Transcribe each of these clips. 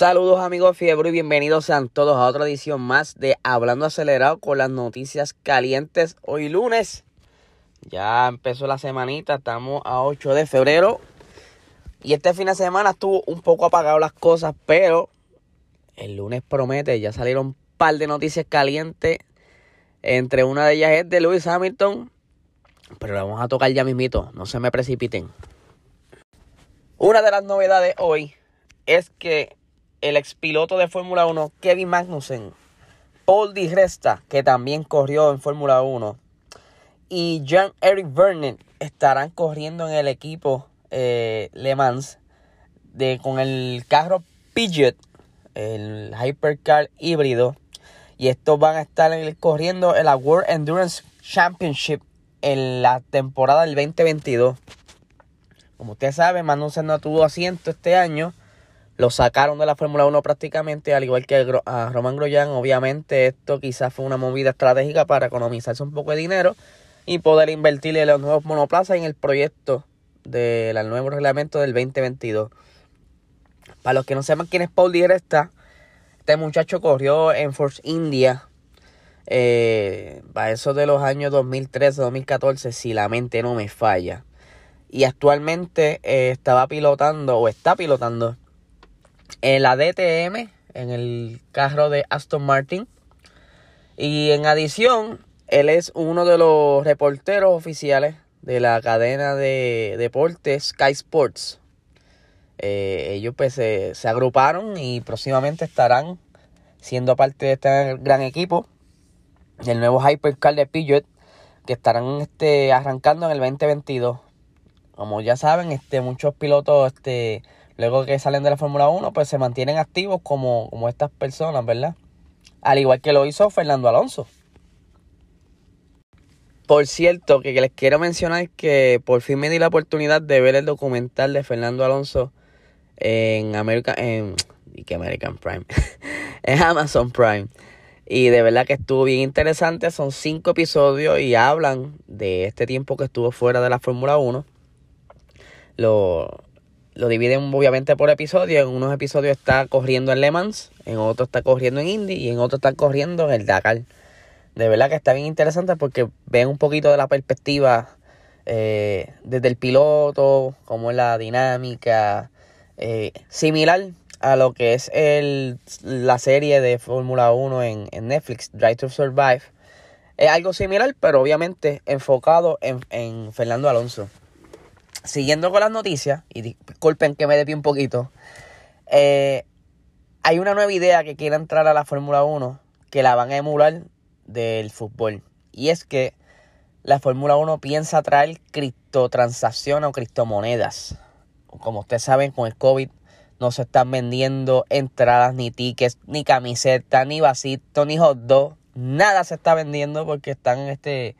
Saludos amigos Fiebre y bienvenidos sean todos a otra edición más de Hablando Acelerado con las noticias calientes. Hoy lunes, ya empezó la semanita, estamos a 8 de febrero. Y este fin de semana estuvo un poco apagado las cosas, pero el lunes promete, ya salieron un par de noticias calientes. Entre una de ellas es de Lewis Hamilton, pero la vamos a tocar ya mismito, no se me precipiten. Una de las novedades hoy es que el expiloto de Fórmula 1, Kevin Magnussen, Paul Di Resta, que también corrió en Fórmula 1, y Jean-Eric Vernon estarán corriendo en el equipo eh, Le Mans de, con el carro Pidgeot, el Hypercar híbrido. Y estos van a estar corriendo en la World Endurance Championship en la temporada del 2022. Como usted sabe, Magnussen no tuvo asiento este año lo sacaron de la Fórmula 1 prácticamente, al igual que a Roman Grosjean. Obviamente esto quizás fue una movida estratégica para economizarse un poco de dinero y poder invertirle los nuevos monoplazas en el proyecto del nuevo reglamento del 2022. Para los que no sepan quién es Paul Di Resta, este muchacho corrió en Force India eh, para eso de los años 2013-2014, si la mente no me falla. Y actualmente eh, estaba pilotando o está pilotando en la DTM, en el carro de Aston Martin. Y en adición, él es uno de los reporteros oficiales de la cadena de deportes Sky Sports. Eh, ellos pues se, agruparon y próximamente estarán siendo parte de este gran equipo del nuevo Hypercar de Peugeot que estarán este, arrancando en el 2022. Como ya saben, este, muchos pilotos este, luego que salen de la Fórmula 1, pues se mantienen activos como, como estas personas, ¿verdad? Al igual que lo hizo Fernando Alonso. Por cierto, que les quiero mencionar que por fin me di la oportunidad de ver el documental de Fernando Alonso en American, en, que American Prime, en Amazon Prime. Y de verdad que estuvo bien interesante. Son cinco episodios y hablan de este tiempo que estuvo fuera de la Fórmula 1. Lo, lo dividen obviamente por episodios. En unos episodios está corriendo en Le Mans, en otros está corriendo en Indy y en otros está corriendo en el Dakar. De verdad que está bien interesante porque ven un poquito de la perspectiva eh, desde el piloto, cómo es la dinámica, eh, similar a lo que es el, la serie de Fórmula 1 en, en, Netflix, Drive to Survive. Es algo similar, pero obviamente enfocado en, en Fernando Alonso siguiendo con las noticias, y disculpen que me desvíe un poquito, eh, hay una nueva idea que quiere entrar a la Fórmula 1 que la van a emular del fútbol. Y es que la Fórmula 1 piensa traer criptotransacciones o criptomonedas. Como ustedes saben, con el COVID no se están vendiendo entradas, ni tickets, ni camisetas, ni vasitos, ni hot dogs. Nada se está vendiendo porque están este.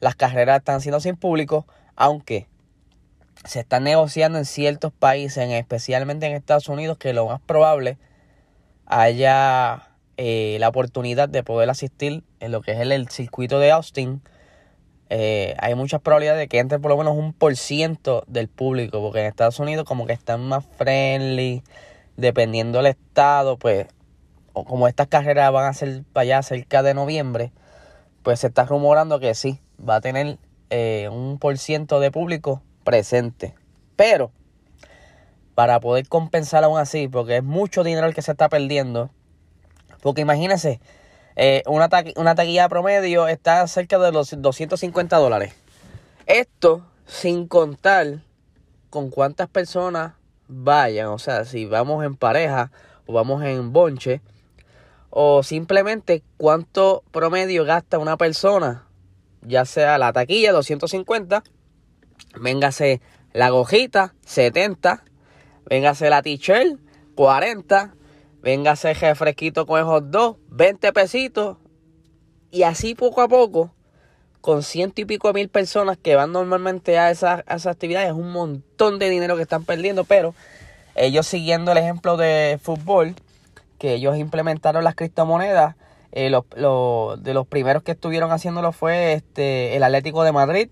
Las carreras están siendo sin público. Aunque se está negociando en ciertos países, especialmente en Estados Unidos, que lo más probable haya eh, la oportunidad de poder asistir en lo que es el, circuito de Austin. Eh, hay muchas probabilidades de que entre por lo menos un por ciento del público, porque en Estados Unidos como que están más friendly, dependiendo del estado, pues, o como estas carreras van a ser para allá cerca de noviembre, pues se está rumorando que sí, va a tener eh, un por ciento de público presente. Pero, para poder compensar aún así, porque es mucho dinero el que se está perdiendo, porque imagínense, eh, una, una taquilla promedio está cerca de los 250 dólares. Esto sin contar con cuántas personas vayan, o sea, si vamos en pareja o vamos en bonche, o simplemente cuánto promedio gasta una persona, ya sea la taquilla 250 Véngase la gojita, 70. Véngase la t-shirt, 40. Véngase refresquito con esos dos, 20 pesitos. Y así poco a poco, con ciento y pico mil personas que van normalmente a esas, actividades, es un montón de dinero que están perdiendo. Pero ellos siguiendo el ejemplo de fútbol, que ellos implementaron las criptomonedas, eh, de los primeros que estuvieron haciéndolo fue este, el Atlético de Madrid,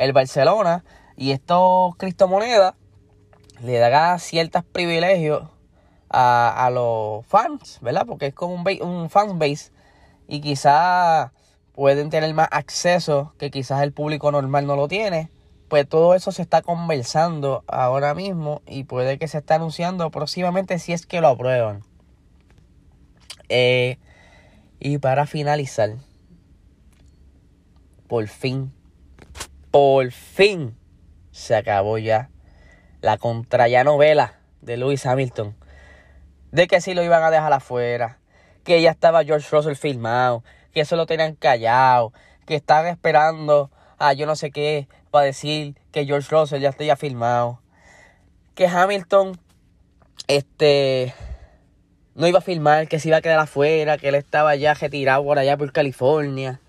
el Barcelona y estos criptomonedas le da ciertos privilegios a, a los fans, ¿verdad? Porque es como un, un fan base y quizás pueden tener más acceso que quizás el público normal no lo tiene. Pues todo eso se está conversando ahora mismo y puede que se esté anunciando próximamente si es que lo aprueban. Eh, y para finalizar, por fin, por fin se acabó ya la contra ya novela de Lewis Hamilton. De que si lo iban a dejar afuera, que ya estaba George Russell filmado, que eso lo tenían callado, que estaban esperando a yo no sé qué para decir que George Russell ya está filmado. Que Hamilton este no iba a filmar, que se iba a quedar afuera, que él estaba ya retirado por allá por California.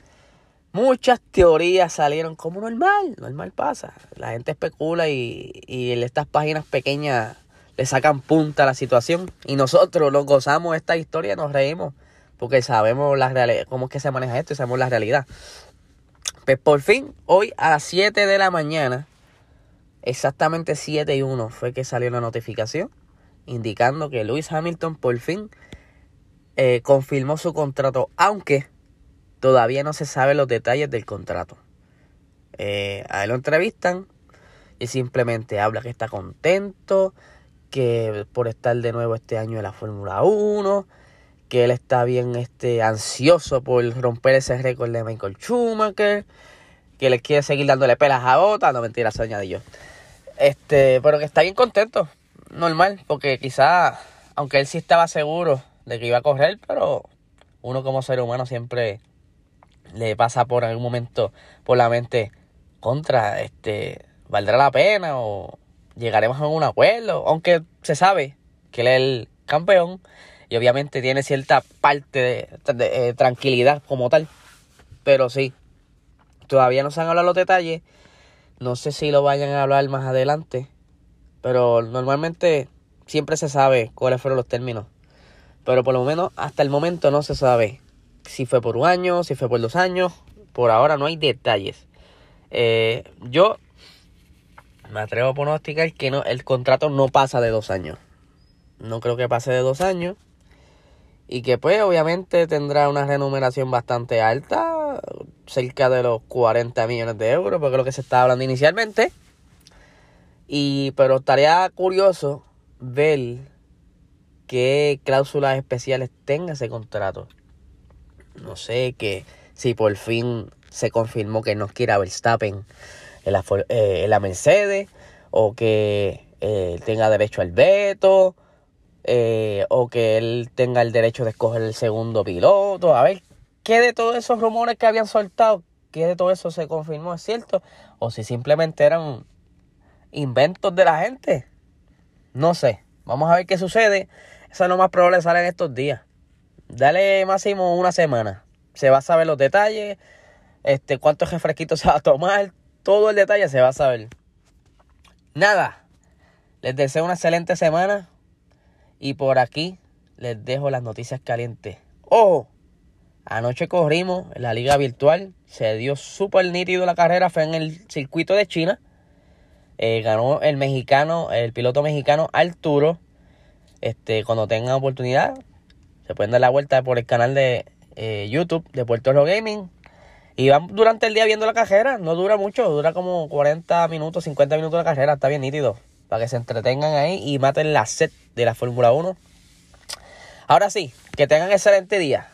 Muchas teorías salieron como normal, normal pasa. La gente especula y, y en estas páginas pequeñas le sacan punta a la situación. Y nosotros nos gozamos esta historia, nos reímos, porque sabemos la cómo es que se maneja esto y sabemos la realidad. Pues por fin, hoy a las 7 de la mañana, exactamente 7 y 1 fue que salió la notificación indicando que Lewis Hamilton por fin eh, confirmó su contrato, aunque todavía no se sabe los detalles del contrato. Eh, a él lo entrevistan y simplemente habla que está contento, que por estar de nuevo este año en la Fórmula 1, que él está bien este, ansioso por romper ese récord de Michael Schumacher, que le quiere seguir dándole pelas a otra, no mentira, se yo. Este, pero que está bien contento, normal, porque quizá, aunque él sí estaba seguro de que iba a correr, pero uno como ser humano siempre le pasa por algún momento por la mente contra, este, ¿valdrá la pena o llegaremos a un acuerdo? Aunque se sabe que él es el campeón y obviamente tiene cierta parte de, eh, tranquilidad como tal, pero sí, todavía no se han hablado los detalles, no sé si lo vayan a hablar más adelante, pero normalmente siempre se sabe cuáles fueron los términos. Pero por lo menos hasta el momento no se sabe si fue por un año, si fue por dos años. Por ahora no hay detalles. Eh, yo me atrevo a pronosticar que no, el contrato no pasa de dos años. No creo que pase de dos años. Y que pues obviamente tendrá una remuneración bastante alta. Cerca de los 40 millones de euros. Porque es lo que se estaba hablando inicialmente. Y, pero estaría curioso ver qué cláusulas especiales tenga ese contrato. No sé, que si por fin se confirmó que no quiere a Verstappen en la, eh, la Mercedes, o que eh, tenga derecho al veto, eh, o que él tenga el derecho de escoger el segundo piloto. A ver, ¿qué de todos esos rumores que habían soltado, qué de todo eso se confirmó es cierto? O si simplemente eran inventos de la gente. No sé. Vamos a ver qué sucede. Eso es lo más probable sale en estos días. Dale máximo una semana. Se va a saber los detalles. Este, cuántos refresquitos se va a tomar. Todo el detalle se va a saber. Nada. Les deseo una excelente semana. Y por aquí les dejo las noticias calientes. ¡Ojo! Anoche corrimos en la liga virtual. Se dio súper nítido la carrera. Fue en el circuito de China. Eh, ganó el mexicano, el piloto mexicano Arturo. Este, cuando tengan oportunidad, se pueden dar la vuelta por el canal de eh, YouTube de Puerto Rico Gaming. Y van durante el día viendo la carrera. No dura mucho, dura como 40 minutos, 50 minutos la carrera. Está bien nítido. Para que se entretengan ahí y maten la set de la Fórmula 1. Ahora sí, que tengan excelente día.